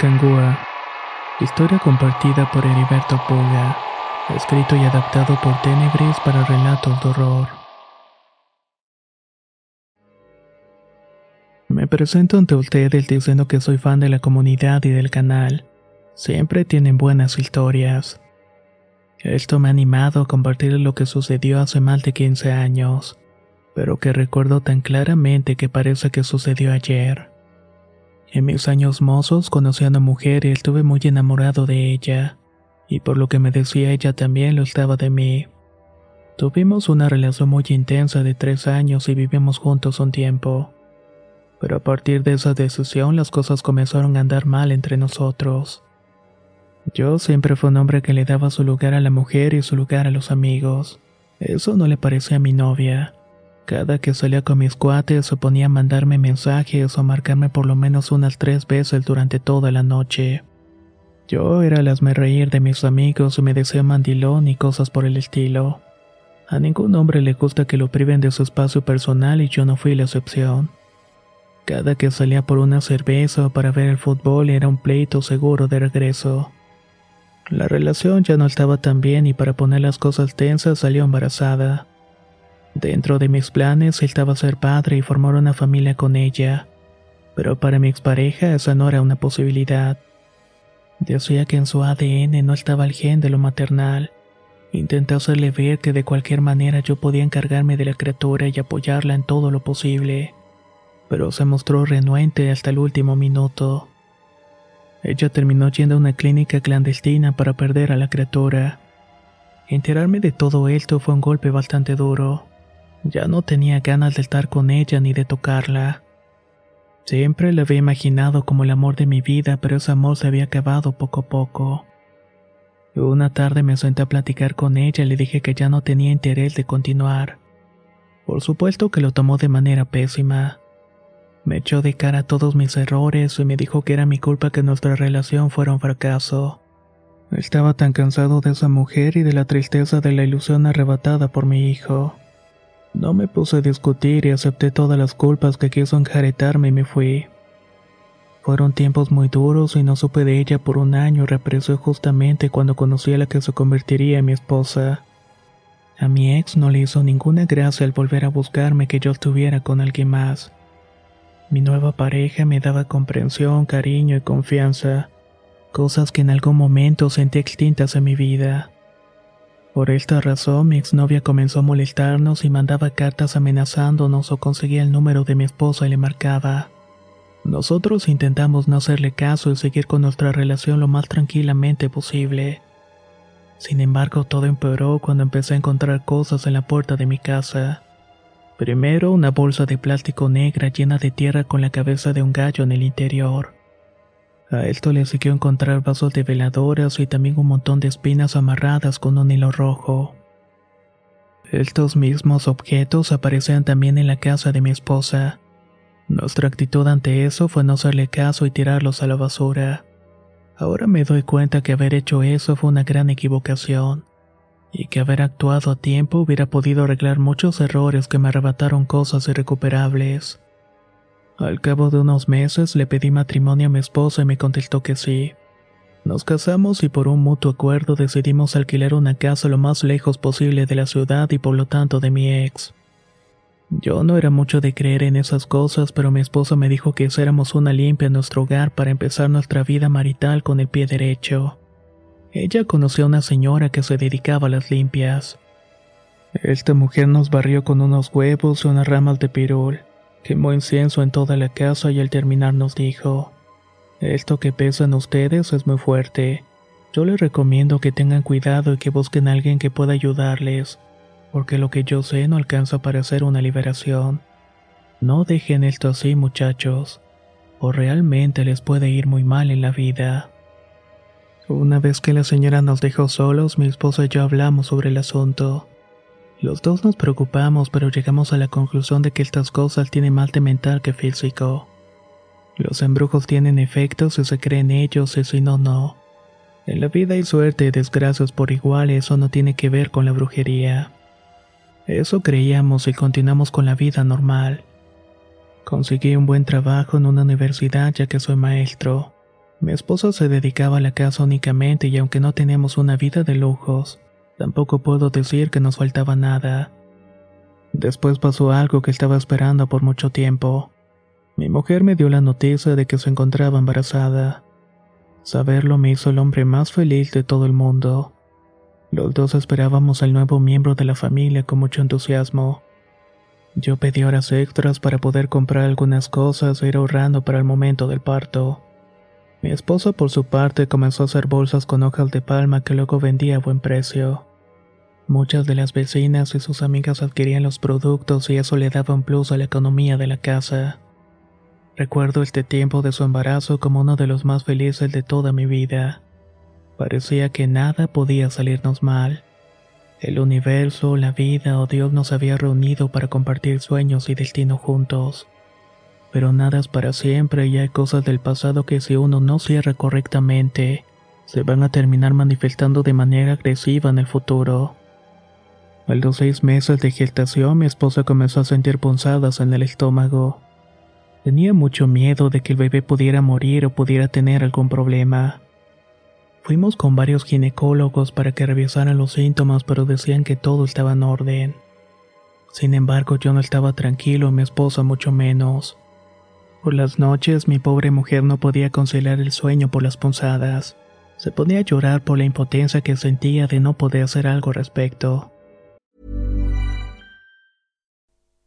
Acangua. Historia compartida por Heriberto Puga. Escrito y adaptado por Tenebris para relatos de horror. Me presento ante ustedes diciendo que soy fan de la comunidad y del canal. Siempre tienen buenas historias. Esto me ha animado a compartir lo que sucedió hace más de 15 años, pero que recuerdo tan claramente que parece que sucedió ayer. En mis años mozos conocí a una mujer y estuve muy enamorado de ella, y por lo que me decía ella también lo estaba de mí. Tuvimos una relación muy intensa de tres años y vivimos juntos un tiempo. Pero a partir de esa decisión las cosas comenzaron a andar mal entre nosotros. Yo siempre fui un hombre que le daba su lugar a la mujer y su lugar a los amigos. Eso no le parecía a mi novia. Cada que salía con mis cuates se ponía a mandarme mensajes o a marcarme por lo menos unas tres veces durante toda la noche. Yo era el hazme reír de mis amigos y me decía mandilón y cosas por el estilo. A ningún hombre le gusta que lo priven de su espacio personal y yo no fui la excepción. Cada que salía por una cerveza o para ver el fútbol era un pleito seguro de regreso. La relación ya no estaba tan bien y para poner las cosas tensas salió embarazada. Dentro de mis planes estaba ser padre y formar una familia con ella, pero para mi expareja esa no era una posibilidad. Decía que en su ADN no estaba el gen de lo maternal. Intenté hacerle ver que de cualquier manera yo podía encargarme de la criatura y apoyarla en todo lo posible, pero se mostró renuente hasta el último minuto. Ella terminó yendo a una clínica clandestina para perder a la criatura. Enterarme de todo esto fue un golpe bastante duro. Ya no tenía ganas de estar con ella ni de tocarla. Siempre la había imaginado como el amor de mi vida, pero ese amor se había acabado poco a poco. Una tarde me senté a platicar con ella y le dije que ya no tenía interés de continuar. Por supuesto que lo tomó de manera pésima. Me echó de cara todos mis errores y me dijo que era mi culpa que nuestra relación fuera un fracaso. Estaba tan cansado de esa mujer y de la tristeza de la ilusión arrebatada por mi hijo. No me puse a discutir y acepté todas las culpas que quiso enjaretarme y me fui. Fueron tiempos muy duros y no supe de ella por un año y reapareció justamente cuando conocí a la que se convertiría en mi esposa. A mi ex no le hizo ninguna gracia al volver a buscarme que yo estuviera con alguien más. Mi nueva pareja me daba comprensión, cariño y confianza, cosas que en algún momento sentí extintas en mi vida. Por esta razón, mi exnovia comenzó a molestarnos y mandaba cartas amenazándonos o conseguía el número de mi esposa y le marcaba. Nosotros intentamos no hacerle caso y seguir con nuestra relación lo más tranquilamente posible. Sin embargo, todo empeoró cuando empecé a encontrar cosas en la puerta de mi casa. Primero, una bolsa de plástico negra llena de tierra con la cabeza de un gallo en el interior. A esto le siguió encontrar vasos de veladoras y también un montón de espinas amarradas con un hilo rojo. Estos mismos objetos aparecían también en la casa de mi esposa. Nuestra actitud ante eso fue no hacerle caso y tirarlos a la basura. Ahora me doy cuenta que haber hecho eso fue una gran equivocación, y que haber actuado a tiempo hubiera podido arreglar muchos errores que me arrebataron cosas irrecuperables. Al cabo de unos meses le pedí matrimonio a mi esposa y me contestó que sí. Nos casamos y por un mutuo acuerdo decidimos alquilar una casa lo más lejos posible de la ciudad y por lo tanto de mi ex. Yo no era mucho de creer en esas cosas, pero mi esposa me dijo que hiciéramos una limpia en nuestro hogar para empezar nuestra vida marital con el pie derecho. Ella conoció a una señora que se dedicaba a las limpias. Esta mujer nos barrió con unos huevos y unas ramas de pirul, quemó incienso en toda la casa y al terminar nos dijo, Esto que pesan ustedes es muy fuerte. Yo les recomiendo que tengan cuidado y que busquen a alguien que pueda ayudarles porque lo que yo sé no alcanza para hacer una liberación. No dejen esto así, muchachos, o realmente les puede ir muy mal en la vida. Una vez que la señora nos dejó solos, mi esposa y yo hablamos sobre el asunto. Los dos nos preocupamos, pero llegamos a la conclusión de que estas cosas tienen más de mental que físico. Los embrujos tienen efectos si se creen ellos y si no, no. En la vida hay suerte y desgracias por igual, eso no tiene que ver con la brujería. Eso creíamos y continuamos con la vida normal. Conseguí un buen trabajo en una universidad ya que soy maestro. Mi esposo se dedicaba a la casa únicamente y aunque no tenemos una vida de lujos, tampoco puedo decir que nos faltaba nada. Después pasó algo que estaba esperando por mucho tiempo. Mi mujer me dio la noticia de que se encontraba embarazada. Saberlo me hizo el hombre más feliz de todo el mundo. Los dos esperábamos al nuevo miembro de la familia con mucho entusiasmo. Yo pedí horas extras para poder comprar algunas cosas e ir ahorrando para el momento del parto. Mi esposo por su parte comenzó a hacer bolsas con hojas de palma que luego vendía a buen precio. Muchas de las vecinas y sus amigas adquirían los productos y eso le daba un plus a la economía de la casa. Recuerdo este tiempo de su embarazo como uno de los más felices de toda mi vida. Parecía que nada podía salirnos mal. El universo, la vida o Dios nos había reunido para compartir sueños y destino juntos. Pero nada es para siempre y hay cosas del pasado que si uno no cierra correctamente, se van a terminar manifestando de manera agresiva en el futuro. A los seis meses de gestación mi esposa comenzó a sentir punzadas en el estómago. Tenía mucho miedo de que el bebé pudiera morir o pudiera tener algún problema. Fuimos con varios ginecólogos para que revisaran los síntomas, pero decían que todo estaba en orden. Sin embargo, yo no estaba tranquilo, mi esposa mucho menos. Por las noches, mi pobre mujer no podía conciliar el sueño por las punzadas. Se ponía a llorar por la impotencia que sentía de no poder hacer algo al respecto.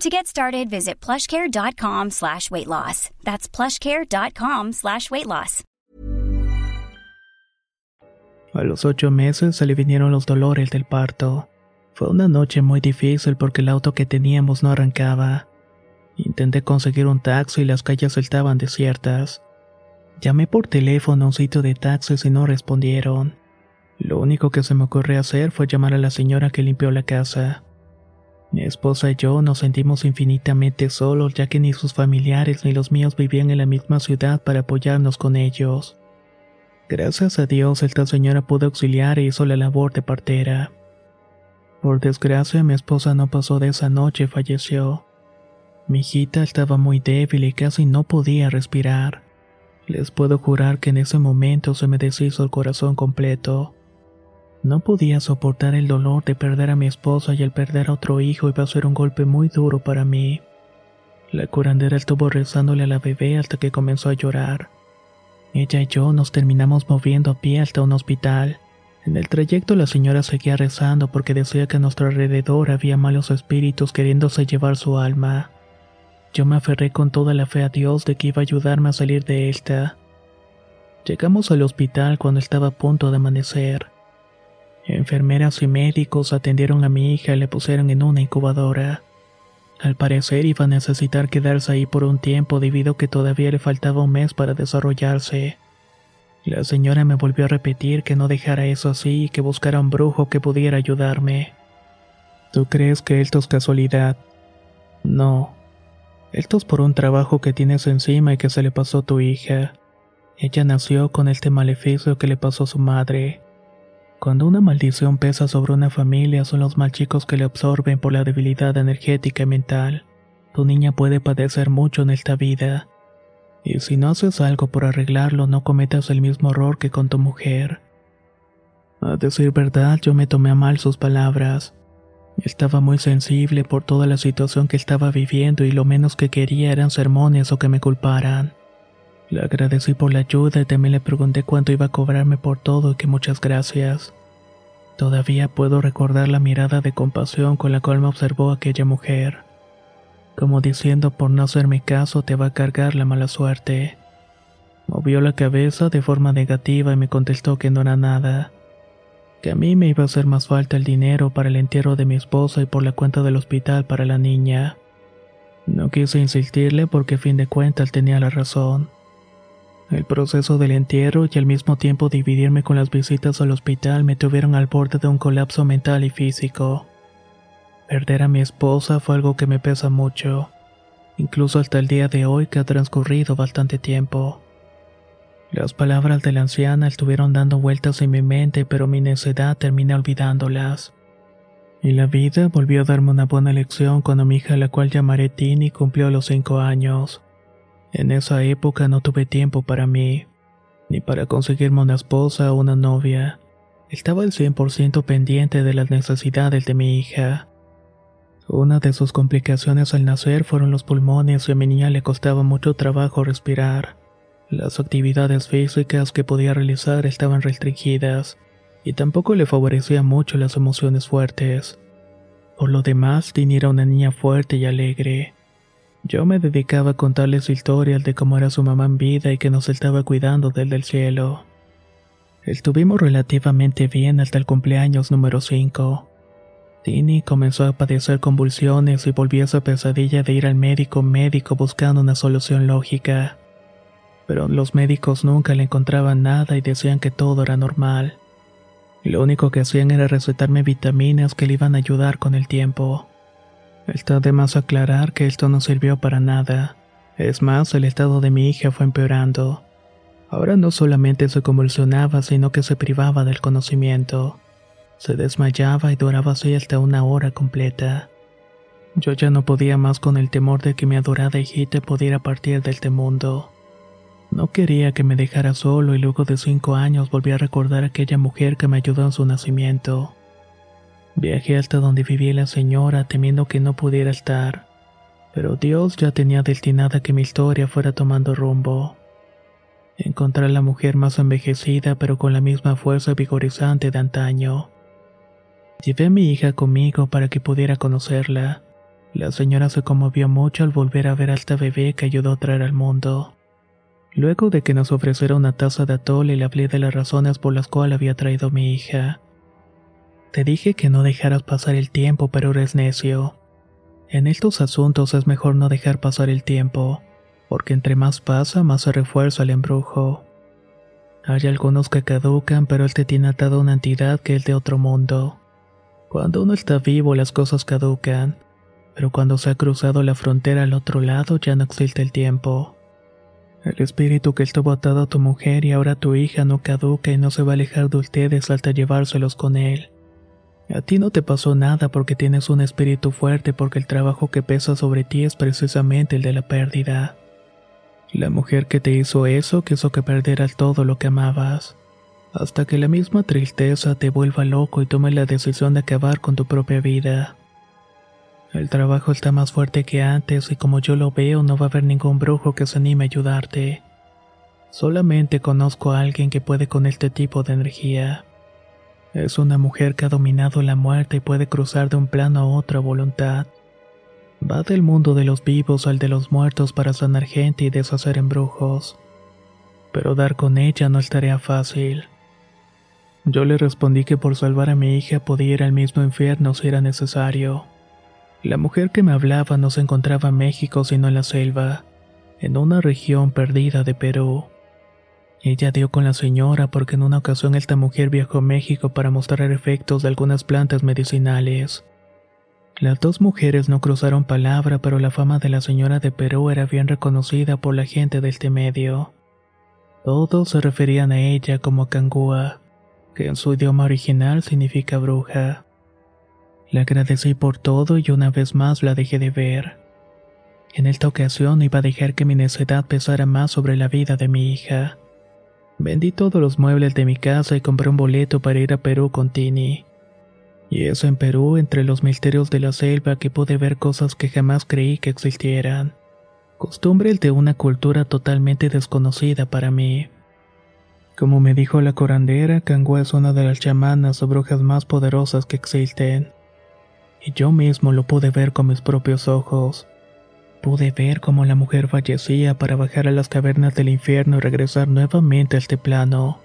To get started, visit plushcare.com slash weight loss. That's plushcare.com slash weight loss. A los ocho meses se le vinieron los dolores del parto. Fue una noche muy difícil porque el auto que teníamos no arrancaba. Intenté conseguir un taxi y las calles estaban desiertas. Llamé por teléfono a un sitio de taxis y no respondieron. Lo único que se me ocurrió hacer fue llamar a la señora que limpió la casa. Mi esposa y yo nos sentimos infinitamente solos ya que ni sus familiares ni los míos vivían en la misma ciudad para apoyarnos con ellos. Gracias a Dios esta señora pudo auxiliar e hizo la labor de partera. Por desgracia, mi esposa no pasó de esa noche y falleció. Mi hijita estaba muy débil y casi no podía respirar. Les puedo jurar que en ese momento se me deshizo el corazón completo. No podía soportar el dolor de perder a mi esposa y el perder a otro hijo iba a ser un golpe muy duro para mí. La curandera estuvo rezándole a la bebé hasta que comenzó a llorar. Ella y yo nos terminamos moviendo a pie hasta un hospital. En el trayecto la señora seguía rezando porque decía que a nuestro alrededor había malos espíritus queriéndose llevar su alma. Yo me aferré con toda la fe a Dios de que iba a ayudarme a salir de esta. Llegamos al hospital cuando estaba a punto de amanecer. Enfermeras y médicos atendieron a mi hija y le pusieron en una incubadora. Al parecer iba a necesitar quedarse ahí por un tiempo debido a que todavía le faltaba un mes para desarrollarse. La señora me volvió a repetir que no dejara eso así y que buscara un brujo que pudiera ayudarme. ¿Tú crees que esto es casualidad? No. Esto es por un trabajo que tienes encima y que se le pasó a tu hija. Ella nació con este maleficio que le pasó a su madre. Cuando una maldición pesa sobre una familia son los mal chicos que le absorben por la debilidad energética y mental. Tu niña puede padecer mucho en esta vida. Y si no haces algo por arreglarlo, no cometas el mismo error que con tu mujer. A decir verdad, yo me tomé a mal sus palabras. Estaba muy sensible por toda la situación que estaba viviendo y lo menos que quería eran sermones o que me culparan. Le agradecí por la ayuda y también le pregunté cuánto iba a cobrarme por todo y que muchas gracias. Todavía puedo recordar la mirada de compasión con la cual me observó aquella mujer. Como diciendo por no hacerme caso te va a cargar la mala suerte. Movió la cabeza de forma negativa y me contestó que no era nada. Que a mí me iba a hacer más falta el dinero para el entierro de mi esposa y por la cuenta del hospital para la niña. No quise insistirle porque a fin de cuentas tenía la razón. El proceso del entierro y al mismo tiempo dividirme con las visitas al hospital me tuvieron al borde de un colapso mental y físico. Perder a mi esposa fue algo que me pesa mucho, incluso hasta el día de hoy que ha transcurrido bastante tiempo. Las palabras de la anciana estuvieron dando vueltas en mi mente, pero mi necedad terminé olvidándolas. Y la vida volvió a darme una buena lección cuando mi hija, la cual llamaré Tini, cumplió los cinco años. En esa época no tuve tiempo para mí, ni para conseguirme una esposa o una novia. Estaba al 100% pendiente de las necesidades de mi hija. Una de sus complicaciones al nacer fueron los pulmones y a mi niña le costaba mucho trabajo respirar. Las actividades físicas que podía realizar estaban restringidas y tampoco le favorecía mucho las emociones fuertes. Por lo demás, Tini era una niña fuerte y alegre. Yo me dedicaba a contarles historias de cómo era su mamá en vida y que nos estaba cuidando desde el cielo. Estuvimos relativamente bien hasta el cumpleaños número 5. Tini comenzó a padecer convulsiones y volvió esa pesadilla de ir al médico médico buscando una solución lógica. Pero los médicos nunca le encontraban nada y decían que todo era normal. Lo único que hacían era recetarme vitaminas que le iban a ayudar con el tiempo. Está de más aclarar que esto no sirvió para nada. Es más, el estado de mi hija fue empeorando. Ahora no solamente se convulsionaba, sino que se privaba del conocimiento. Se desmayaba y duraba así hasta una hora completa. Yo ya no podía más con el temor de que mi adorada hijita pudiera partir de este mundo. No quería que me dejara solo y luego de cinco años volví a recordar a aquella mujer que me ayudó en su nacimiento. Viajé hasta donde vivía la señora temiendo que no pudiera estar, pero Dios ya tenía destinada que mi historia fuera tomando rumbo. Encontré a la mujer más envejecida pero con la misma fuerza vigorizante de antaño. Llevé a mi hija conmigo para que pudiera conocerla. La señora se conmovió mucho al volver a ver a esta bebé que ayudó a traer al mundo. Luego de que nos ofreciera una taza de atole le hablé de las razones por las cuales había traído a mi hija. Te dije que no dejaras pasar el tiempo, pero eres necio. En estos asuntos es mejor no dejar pasar el tiempo, porque entre más pasa, más se refuerza el embrujo. Hay algunos que caducan, pero él te tiene atado a una entidad que es de otro mundo. Cuando uno está vivo, las cosas caducan, pero cuando se ha cruzado la frontera al otro lado, ya no existe el tiempo. El espíritu que estuvo atado a tu mujer y ahora a tu hija no caduca y no se va a alejar de ustedes hasta llevárselos con él. A ti no te pasó nada porque tienes un espíritu fuerte porque el trabajo que pesa sobre ti es precisamente el de la pérdida. La mujer que te hizo eso quiso que perdieras todo lo que amabas, hasta que la misma tristeza te vuelva loco y tomes la decisión de acabar con tu propia vida. El trabajo está más fuerte que antes y como yo lo veo no va a haber ningún brujo que se anime a ayudarte. Solamente conozco a alguien que puede con este tipo de energía. Es una mujer que ha dominado la muerte y puede cruzar de un plano a otro a voluntad. Va del mundo de los vivos al de los muertos para sanar gente y deshacer embrujos. Pero dar con ella no es tarea fácil. Yo le respondí que por salvar a mi hija podía ir al mismo infierno si era necesario. La mujer que me hablaba no se encontraba en México sino en la selva, en una región perdida de Perú. Ella dio con la señora porque en una ocasión esta mujer viajó a México para mostrar efectos de algunas plantas medicinales. Las dos mujeres no cruzaron palabra, pero la fama de la señora de Perú era bien reconocida por la gente de este medio. Todos se referían a ella como Kangua, que en su idioma original significa bruja. Le agradecí por todo y una vez más la dejé de ver. En esta ocasión iba a dejar que mi necedad pesara más sobre la vida de mi hija. Vendí todos los muebles de mi casa y compré un boleto para ir a Perú con Tini. Y eso en Perú, entre los misterios de la selva que pude ver cosas que jamás creí que existieran. Costumbres de una cultura totalmente desconocida para mí. Como me dijo la corandera, Kangua es una de las chamanas o brujas más poderosas que existen. Y yo mismo lo pude ver con mis propios ojos. Pude ver cómo la mujer fallecía para bajar a las cavernas del infierno y regresar nuevamente a este plano.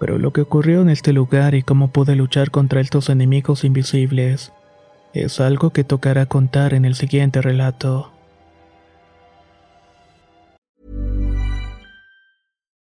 Pero lo que ocurrió en este lugar y cómo pude luchar contra estos enemigos invisibles es algo que tocará contar en el siguiente relato.